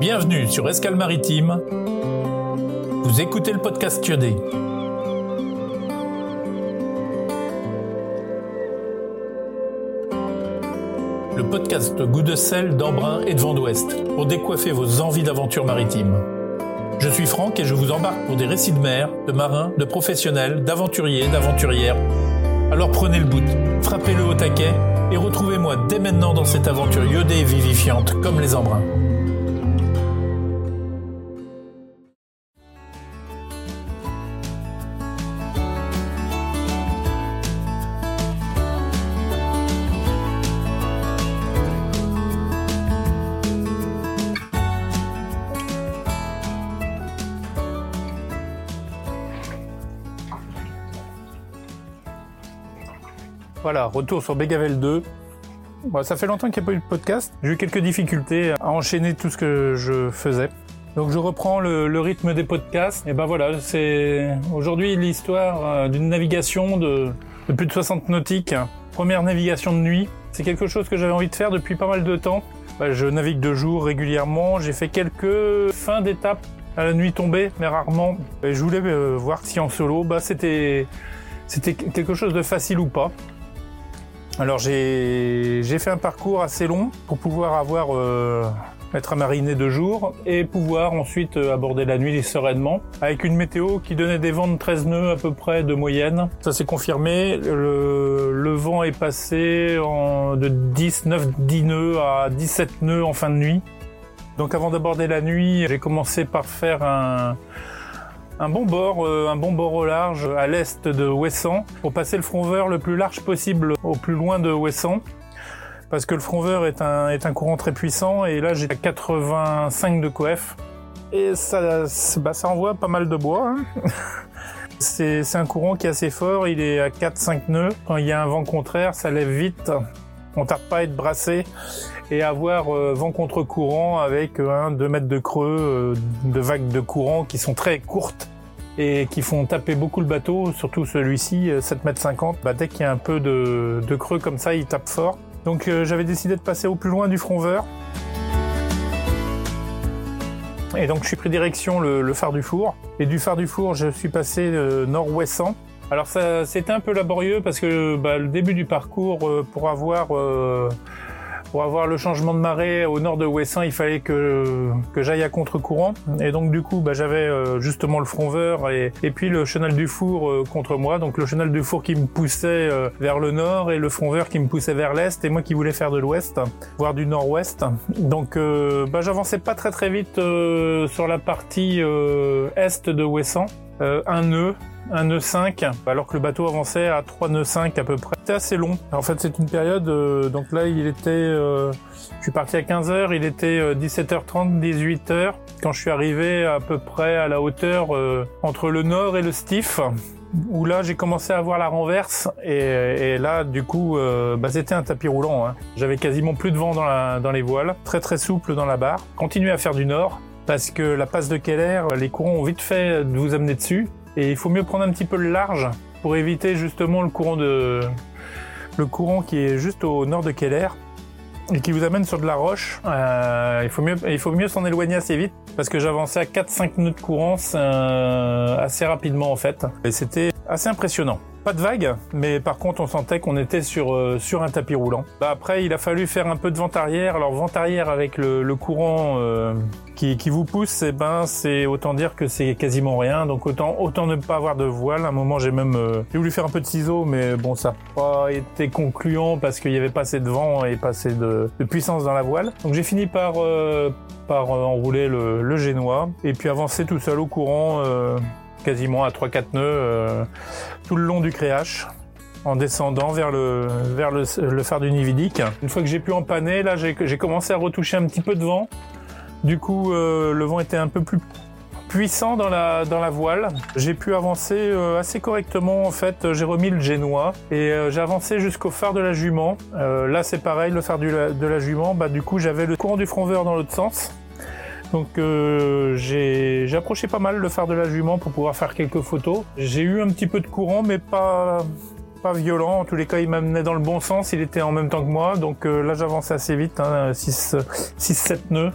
Bienvenue sur Escale Maritime. Vous écoutez le podcast Tuedé. Le podcast goût de sel, d'embrun et de vent d'ouest pour décoiffer vos envies d'aventure maritime. Je suis Franck et je vous embarque pour des récits de mer, de marins, de professionnels, d'aventuriers, d'aventurières. Alors prenez le bout, frappez-le au taquet et retrouvez-moi dès maintenant dans cette aventure iodée et vivifiante comme les embruns. Voilà, retour sur Bégavel 2. Bon, ça fait longtemps qu'il n'y a pas eu de podcast. J'ai eu quelques difficultés à enchaîner tout ce que je faisais. Donc je reprends le, rythme des podcasts. Et ben voilà, c'est aujourd'hui l'histoire euh, d'une navigation de, plus de 60 nautiques. Première navigation de nuit. C'est quelque chose que j'avais envie de faire depuis pas mal de temps. Ben, je navigue de jour régulièrement. J'ai fait quelques fins d'étape à la nuit tombée, mais rarement. Et je voulais euh, voir si en solo, bah c'était quelque chose de facile ou pas. Alors j'ai fait un parcours assez long pour pouvoir avoir euh, être à mariner deux jours et pouvoir ensuite euh, aborder la nuit sereinement avec une météo qui donnait des vents de 13 nœuds à peu près de moyenne. Ça s'est confirmé. Le, le, vent est passé en, de 10, 9, 10 nœuds à 17 nœuds en fin de nuit. Donc avant d'aborder la nuit, j'ai commencé par faire un, un bon bord, euh, un bon bord au large à l'est de Ouessant pour passer le front vert le plus large possible au plus loin de Ouessant parce que le front vert est un, est un courant très puissant et là j'ai 85 de coef et ça, bah, ça envoie pas mal de bois. Hein. c'est un courant qui est assez fort, il est à 4-5 nœuds. Quand il y a un vent contraire, ça lève vite. On tarde pas à être brassé et avoir euh, vent contre courant avec 1-2 mètres de creux euh, de vagues de courant qui sont très courtes et qui font taper beaucoup le bateau, surtout celui-ci, 7 mètres 50. Bah, dès qu'il y a un peu de, creux comme ça, il tape fort. Donc euh, j'avais décidé de passer au plus loin du front vert. Et donc je suis pris direction le, phare du four. Et du phare du four, je suis passé euh, nord-ouestant. Alors ça, c'était un peu laborieux parce que bah, le début du parcours, euh, pour avoir euh, pour avoir le changement de marée au nord de Ouessant, il fallait que, que j'aille à contre-courant. Et donc du coup, bah, j'avais euh, justement le front vert et, et, puis le chenal du four euh, contre moi. Donc le chenal du four qui me poussait euh, vers le nord et le front vert qui me poussait vers l'est et moi qui voulais faire de l'ouest, voire du nord-ouest. Donc bah, j'avançais pas très très vite sur la partie est de Ouessant. Un nœud un nœud 5, alors que le bateau avançait à 3 nœuds 5 à peu près. C'était assez long. En fait, c'est une période, euh, donc là, il était, euh, je suis parti à 15h, il était 17h30, 18h, quand je suis arrivé à peu près à la hauteur euh, entre le nord et le stiff où là j'ai commencé à voir la renverse et, et là du coup euh, bah, c'était un tapis roulant. Hein. J'avais quasiment plus de vent dans, la, dans les voiles, très très souple dans la barre. Continuez à faire du nord parce que la passe de Keller, les courants ont vite fait de vous amener dessus et il faut mieux prendre un petit peu le large pour éviter justement le courant de le courant qui est juste au nord de Keller et qui vous amène sur de la roche. Euh, il faut mieux s'en éloigner assez vite parce que j'avançais à 4-5 nœuds de courant euh, assez rapidement en fait et c'était assez impressionnant. Pas de vagues, mais par contre on sentait qu'on était sur euh, sur un tapis roulant. Bah, après il a fallu faire un peu de vent arrière. Alors vent arrière avec le, courant euh, qui, vous pousse, eh ben c'est autant dire que c'est quasiment rien. Donc autant autant ne pas avoir de voile. À un moment j'ai même euh, voulu faire un peu de ciseaux, mais bon ça n'a pas été concluant parce qu'il y avait pas assez de vent et pas assez de, de puissance dans la voile. Donc j'ai fini par euh, par enrouler le, le génois et puis avancer tout seul au courant quasiment à 3-4 nœuds euh, tout le long du créache en descendant vers le, phare du Nividic. Une fois que j'ai pu empanner, là j'ai commencé à retoucher un petit peu de vent. Du coup, euh, le vent était un peu plus puissant dans la, voile. J'ai pu avancer euh, assez correctement en fait. J'ai remis le génois et j'ai avancé jusqu'au phare de la Jument. Là c'est pareil, le phare de la Jument, bah, du coup j'avais le courant du front vert dans l'autre sens. Donc euh, j'ai approché pas mal le phare de la Jument pour pouvoir faire quelques photos. J'ai eu un petit peu de courant mais pas pas violent. En tous les cas, il m'amenait dans le bon sens. Il était en même temps que moi. Donc euh, là, j'avançais assez vite. Hein, 6-7 nœuds.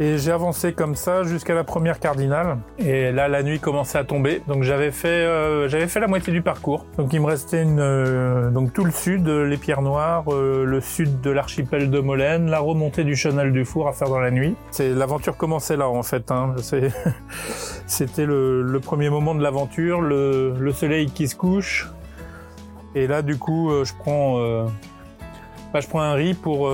Et j'ai avancé comme ça jusqu'à la première cardinale. Et là, la nuit commençait à tomber. Donc j'avais fait, euh, j'avais fait la moitié du parcours. Donc il me restait euh, donc tout le sud, les Pierres Noires, euh, le sud de l'archipel de Molène, la remontée du chenal du Four à faire dans la nuit. C'est l'aventure commençait là en fait. Hein. C'était le, premier moment de l'aventure, le, le, soleil qui se couche. Et là, du coup, je prends, bah, je prends un riz pour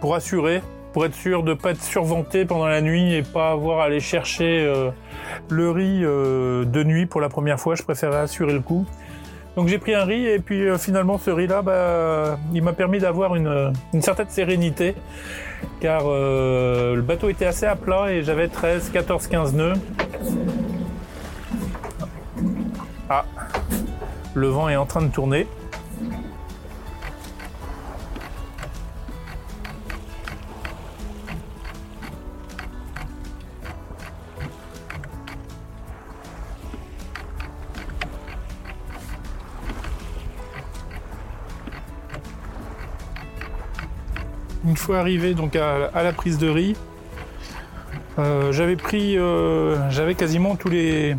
pour assurer pour être sûr de pas être surventé pendant la nuit et pas avoir à aller chercher euh, le riz euh, de nuit pour la première fois. Je préférais assurer le coup. Donc j'ai pris un riz et puis euh, finalement ce riz là, bah, il m'a permis d'avoir une, une, certaine sérénité car le bateau était assez à plat et j'avais 13, 14, 15 nœuds. Ah, le vent est en train de tourner. Une fois arrivé donc à, la prise de riz, euh, j'avais pris, euh, j'avais quasiment tous les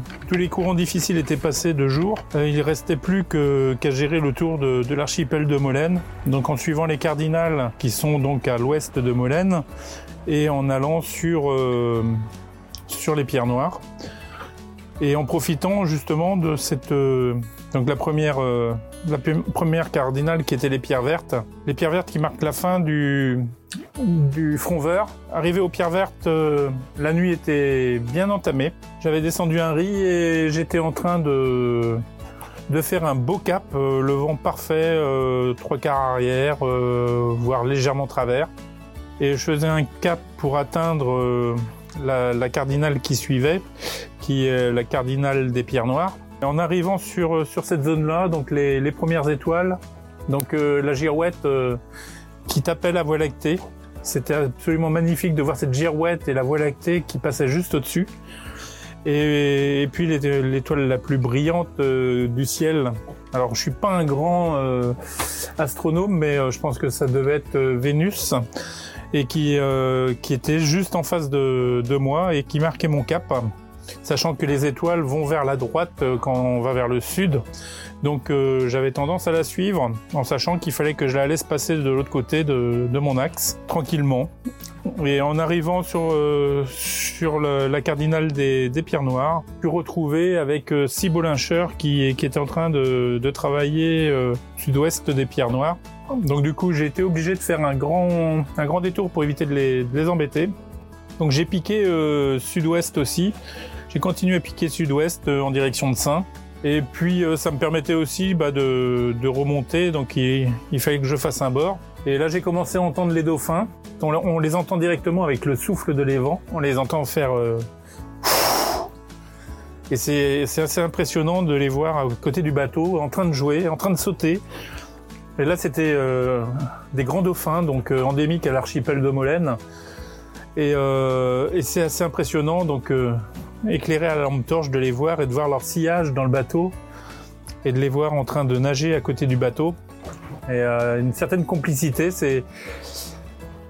courants difficiles étaient passés de jour. Euh, il restait plus qu'à gérer le tour de, l'archipel de Molène. Donc en suivant les cardinales qui sont donc à l'ouest de Molène et en allant sur sur les pierres noires et en profitant justement de cette donc la première la première cardinale qui était les pierres vertes. Les pierres vertes qui marquent la fin du, du front vert. Arrivé aux pierres vertes, euh, la nuit était bien entamée. J'avais descendu un riz et j'étais en train de, de faire un beau cap, euh, le vent parfait, euh, trois quarts arrière, voire légèrement travers. Et je faisais un cap pour atteindre la, la cardinale qui suivait, qui est la cardinale des pierres noires. En arrivant sur, euh, sur cette zone-là, donc les, les, premières étoiles, donc euh, la girouette euh, qui tapait la Voie lactée. C'était absolument magnifique de voir cette girouette et la Voie lactée qui passait juste au-dessus. Et, et, puis l'étoile la plus brillante du ciel. Alors je suis pas un grand astronome, mais je pense que ça devait être Vénus et qui, qui était juste en face de, moi et qui marquait mon cap sachant que les étoiles vont vers la droite euh, quand on va vers le sud. Donc euh, j'avais tendance à la suivre en sachant qu'il fallait que je la laisse passer de l'autre côté de, mon axe tranquillement. Et en arrivant sur, euh, la, cardinale des, pierres noires, je suis retrouvé avec six bolincheurs qui, qui étaient en train de, travailler sud-ouest des pierres noires. Donc du coup j'ai été obligé de faire un grand, un grand détour pour éviter de les, de les embêter. Donc j'ai piqué sud-ouest aussi j'ai continué à piquer sud-ouest euh, en direction de Saint. Et puis euh, ça me permettait aussi bah, de, remonter, donc il, fallait que je fasse un bord. Et là j'ai commencé à entendre les dauphins. On, les entend directement avec le souffle de l'évent. On les entend faire... Euh, et c'est assez impressionnant de les voir à côté du bateau, en train de jouer, en train de sauter. Et là c'était des grands dauphins, donc endémiques à l'archipel de Molène. Et, et c'est assez impressionnant, donc éclairé à la lampe torche de les voir et de voir leur sillage dans le bateau et de les voir en train de nager à côté du bateau. Et euh, une certaine complicité, c'est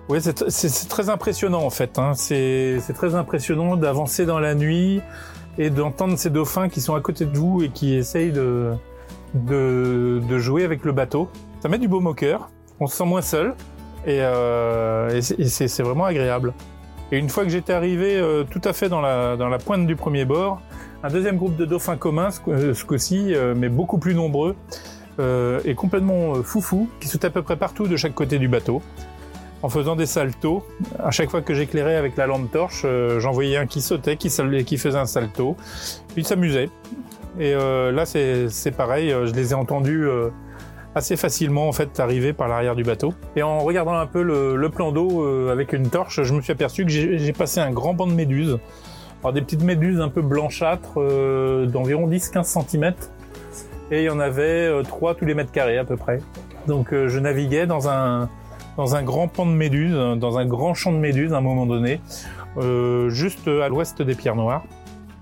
ouais, c'est très impressionnant en fait. Hein. C'est très impressionnant d'avancer dans la nuit et d'entendre ces dauphins qui sont à côté de vous et qui essayent de jouer avec le bateau. Ça met du beau au. On se sent moins seul et, euh, c'est vraiment agréable. Et une fois que j'étais arrivé euh, tout à fait dans la, pointe du premier bord, un deuxième groupe de dauphins communs, ce, euh, coup-ci, mais beaucoup plus nombreux, et complètement foufou, qui sautaient à peu près partout de chaque côté du bateau, en faisant des saltos. À chaque fois que j'éclairais avec la lampe torche, j'en voyais un qui sautait, qui, qui faisait un salto, puis il s'amusait. Et là, c'est pareil, je les ai entendus assez facilement en fait arriver par l'arrière du bateau. Et en regardant un peu le, plan d'eau euh, avec une torche, je me suis aperçu que j'ai passé un grand banc de méduses. Alors des petites méduses un peu blanchâtres euh, d'environ 10-15 cm. Et il y en avait euh, 3 tous les mètres carrés à peu près. Donc je naviguais dans un, dans un grand pan de méduses, dans un grand champ de méduses à un moment donné, juste à l'ouest des pierres noires.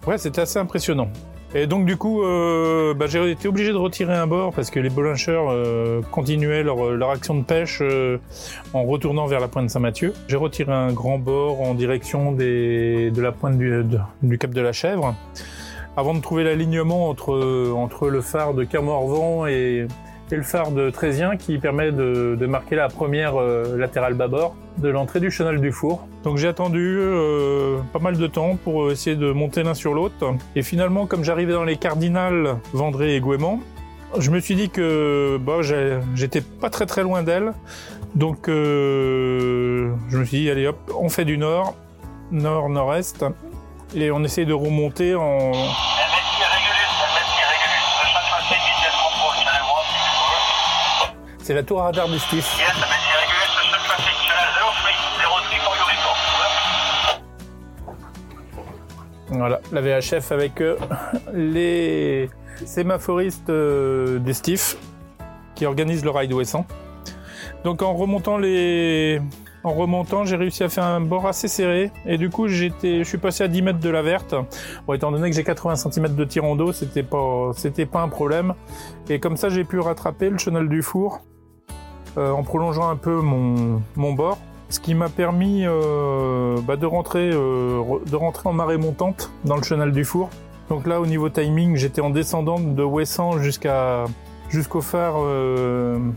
Ouais, c'était assez impressionnant. Et donc du coup, euh, bah, j'ai été obligé de retirer un bord parce que les bolincheurs euh, continuaient leur, leur, action de pêche euh, en retournant vers la pointe Saint-Mathieu. J'ai retiré un grand bord en direction de la pointe du, cap de la Chèvre avant de trouver l'alignement entre, entre le phare de Kermorvan et, et le phare de Trésien qui permet de, de marquer la première euh, latérale bâbord de l'entrée du chenal du four. Donc j'ai attendu euh, pas mal de temps pour essayer de monter l'un sur l'autre. Et finalement, comme j'arrivais dans les cardinales Vendré et Gouéman, je me suis dit que bah, j'étais pas très très loin d'elle. Donc euh, je me suis dit, allez hop, on fait du nord, nord-nord-est, et on essaye de remonter en... C'est la tour à radar du Stif. Voilà, la VHF avec euh, les sémaphoristes euh, des Stif qui organisent le ride ouessant. Donc en remontant les, en remontant, j'ai réussi à faire un bord assez serré et du coup j'étais, je suis passé à 10 mètres de la verte. Bon, étant donné que j'ai 80 cm de tirant d'eau, c'était pas, c'était pas un problème. Et comme ça, j'ai pu rattraper le chenal du four euh, en prolongeant un peu mon, bord, ce qui m'a permis euh, bah de, rentrer, euh, de rentrer en marée montante dans le chenal du four. Donc là, au niveau timing, j'étais en descendante de Ouessant jusqu'à jusqu'au phare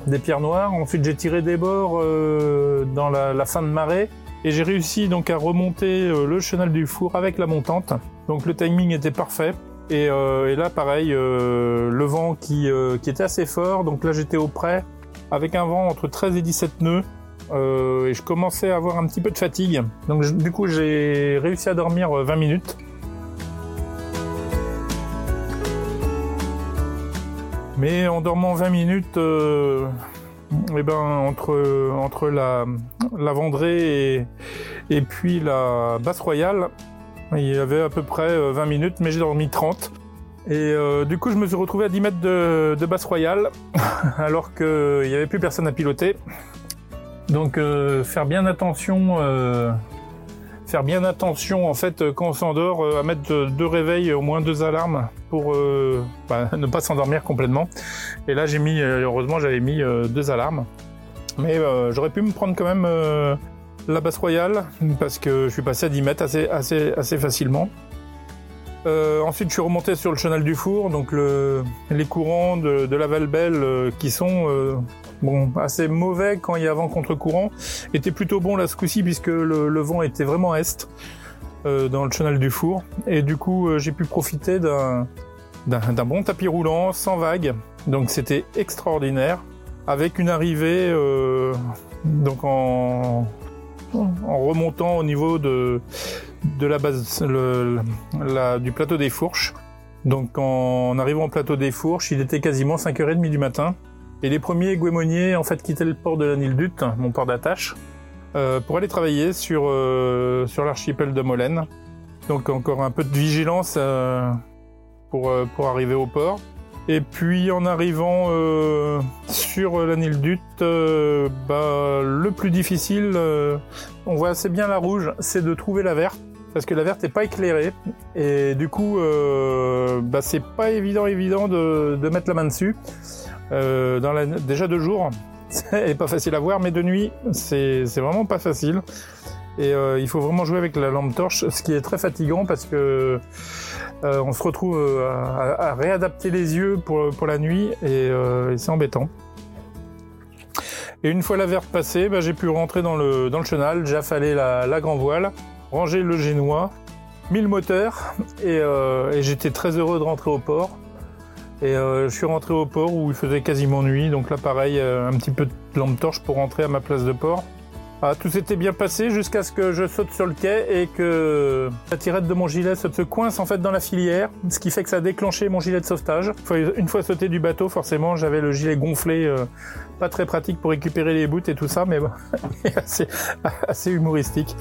des Pierres Noires. Ensuite, j'ai tiré des bords dans la, fin de marée et j'ai réussi donc à remonter le chenal du four avec la montante. Donc le timing était parfait. Et, là, pareil, le vent qui, qui était assez fort. Donc là, j'étais au près avec un vent entre 13 et 17 nœuds. Euh, et je commençais à avoir un petit peu de fatigue. Donc du coup j'ai réussi à dormir 20 minutes. Mais en dormant 20 minutes, euh, et ben entre entre la, la Vendrée et, et puis la Basse Royale, il y avait à peu près 20 minutes, mais j'ai dormi 30. Et euh, du coup, je me suis retrouvé à 10 mètres de, de Basse Royale, alors qu'il n'y avait plus personne à piloter. Donc, euh, faire bien attention, euh, faire bien attention en fait quand on s'endort, euh, à mettre deux réveils, au moins deux alarmes pour euh, bah, ne pas s'endormir complètement. Et là, j'ai mis, heureusement, j'avais mis deux alarmes. Mais j'aurais pu me prendre quand même la Basse Royale parce que je suis passé à 10 mètres assez facilement. Euh, ensuite, je suis remonté sur le chenal du four, donc le, les courants de, la Valbelle euh, qui sont euh, assez mauvais quand il y a vent contre courant, étaient plutôt bons là ce coup-ci puisque le, vent était vraiment est dans le chenal du four, et du coup j'ai pu profiter d'un d'un bon tapis roulant sans vague, donc c'était extraordinaire, avec une arrivée donc en remontant au niveau de de la base du plateau des Fourches. Donc en arrivant au plateau des Fourches, il était quasiment 5h30 du matin. Et les premiers guémoniers en fait quittaient le port de la Nildut, mon port d'attache, euh, pour aller travailler sur, euh, sur l'archipel de Molène. Donc encore un peu de vigilance euh, pour, pour arriver au port. Et puis en arrivant sur la Nildut, bah, le plus difficile, on voit assez bien la rouge, c'est de trouver la verte parce que la verte est pas éclairée. Et du coup euh, bah, c'est pas évident évident de, mettre la main dessus. Euh, déjà de jour c'est pas facile à voir mais de nuit c'est vraiment pas facile. Et euh, il faut vraiment jouer avec la lampe torche ce qui est très fatigant parce que on se retrouve à, réadapter les yeux pour, la nuit et, c'est embêtant. Et une fois la verte passée, bah, j'ai pu rentrer dans le, chenal, j'ai affalé la, la grand voile, ranger le génois, mis le moteur et, euh, et j'étais très heureux de rentrer au port. Et euh, je suis rentré au port où il faisait quasiment nuit, donc là pareil, euh, un petit peu de lampe torche pour rentrer à ma place de port. Ah, tout s'était bien passé jusqu'à ce que je saute sur le quai et que la tirette de mon gilet se coince en fait dans la filière, ce qui fait que ça a déclenché mon gilet de sauvetage. Une fois sauté du bateau, forcément, j'avais le gilet gonflé, pas très pratique pour récupérer les bouts et tout ça, mais bon, assez humoristique.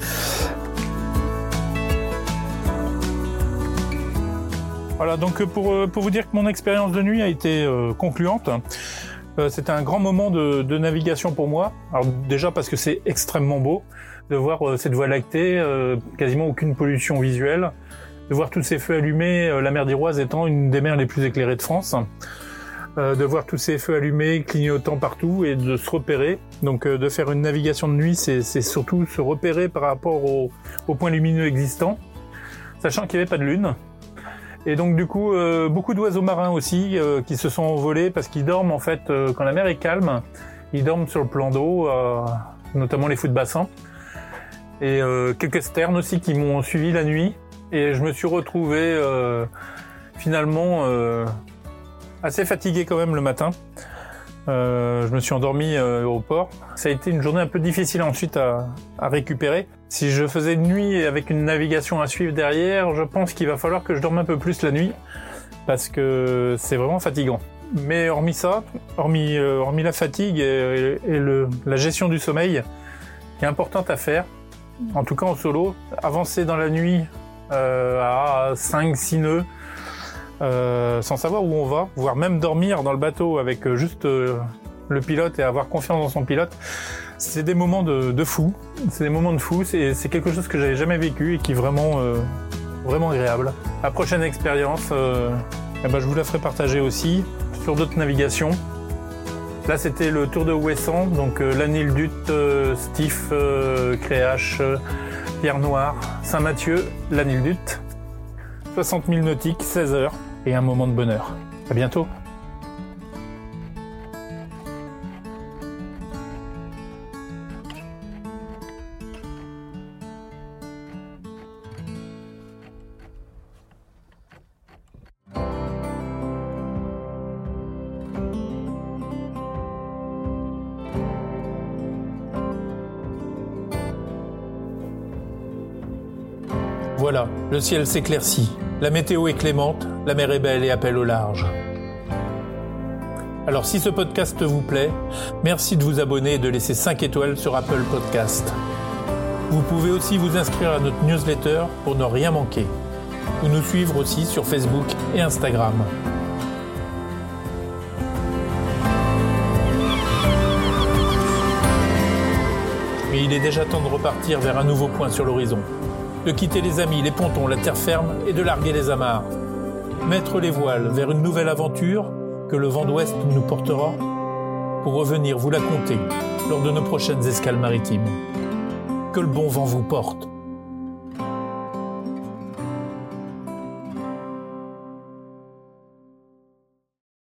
Voilà, donc pour, euh, pour vous dire que mon expérience de nuit a été euh, concluante. Euh, c'était un grand moment de, de, navigation pour moi. Alors déjà parce que c'est extrêmement beau de voir euh, cette voie lactée, euh, quasiment aucune pollution visuelle. de voir tous ces feux allumés, la mer d'Iroise étant une des mers les plus éclairées de France. de voir tous ces feux allumés, clignotant partout et de se repérer. Donc de faire une navigation de nuit, c'est surtout se repérer par rapport aux points lumineux existants, sachant qu'il n'y avait pas de lune. Et donc du coup, euh, beaucoup d'oiseaux marins aussi euh, qui se sont envolés parce qu'ils dorment en fait euh, quand la mer est calme. Ils dorment sur le plan d'eau, notamment les fous de bassin. Et quelques sternes aussi qui m'ont suivi la nuit. Et je me suis retrouvé finalement assez fatigué quand même le matin. Euh, je me suis endormi euh, au port. Ça a été une journée un peu difficile ensuite à, récupérer. Si je faisais une nuit avec une navigation à suivre derrière, je pense qu'il va falloir que je dorme un peu plus la nuit parce que c'est vraiment fatigant. Mais hormis ça, hormis, euh, la fatigue et, la gestion du sommeil, qui est importante à faire, en tout cas en solo, avancer dans la nuit à 5-6 nœuds, euh, sans savoir où on va, voire même dormir dans le bateau avec euh, juste euh, le pilote et avoir confiance dans son pilote, c'est des moments de, de fou. C'est des moments de fou. C'est, quelque chose que j'avais jamais vécu et qui est vraiment, vraiment agréable. La prochaine expérience, eh ben, je vous la ferai partager aussi sur d'autres navigations. Là, c'était le Tour de Ouessant, donc l'Anil Dut, Stif, Créache, Pierre Noire, Saint-Mathieu, l'Anil Dut. 60 000 nautiques, 16 heures et un moment de bonheur. À bientôt. Voilà, le ciel s'éclaircit. La météo est clémente, la mer est belle et appelle au large. Alors si ce podcast vous plaît, merci de vous abonner et de laisser 5 étoiles sur Apple Podcast. Vous pouvez aussi vous inscrire à notre newsletter pour ne rien manquer. Ou nous suivre aussi sur Facebook et Instagram. Mais il est déjà temps de repartir vers un nouveau point sur l'horizon de quitter les amis, les pontons, la terre ferme et de larguer les amarres. Mettre les voiles vers une nouvelle aventure que le vent d'ouest nous portera pour revenir vous la conter lors de nos prochaines escales maritimes. Que le bon vent vous porte.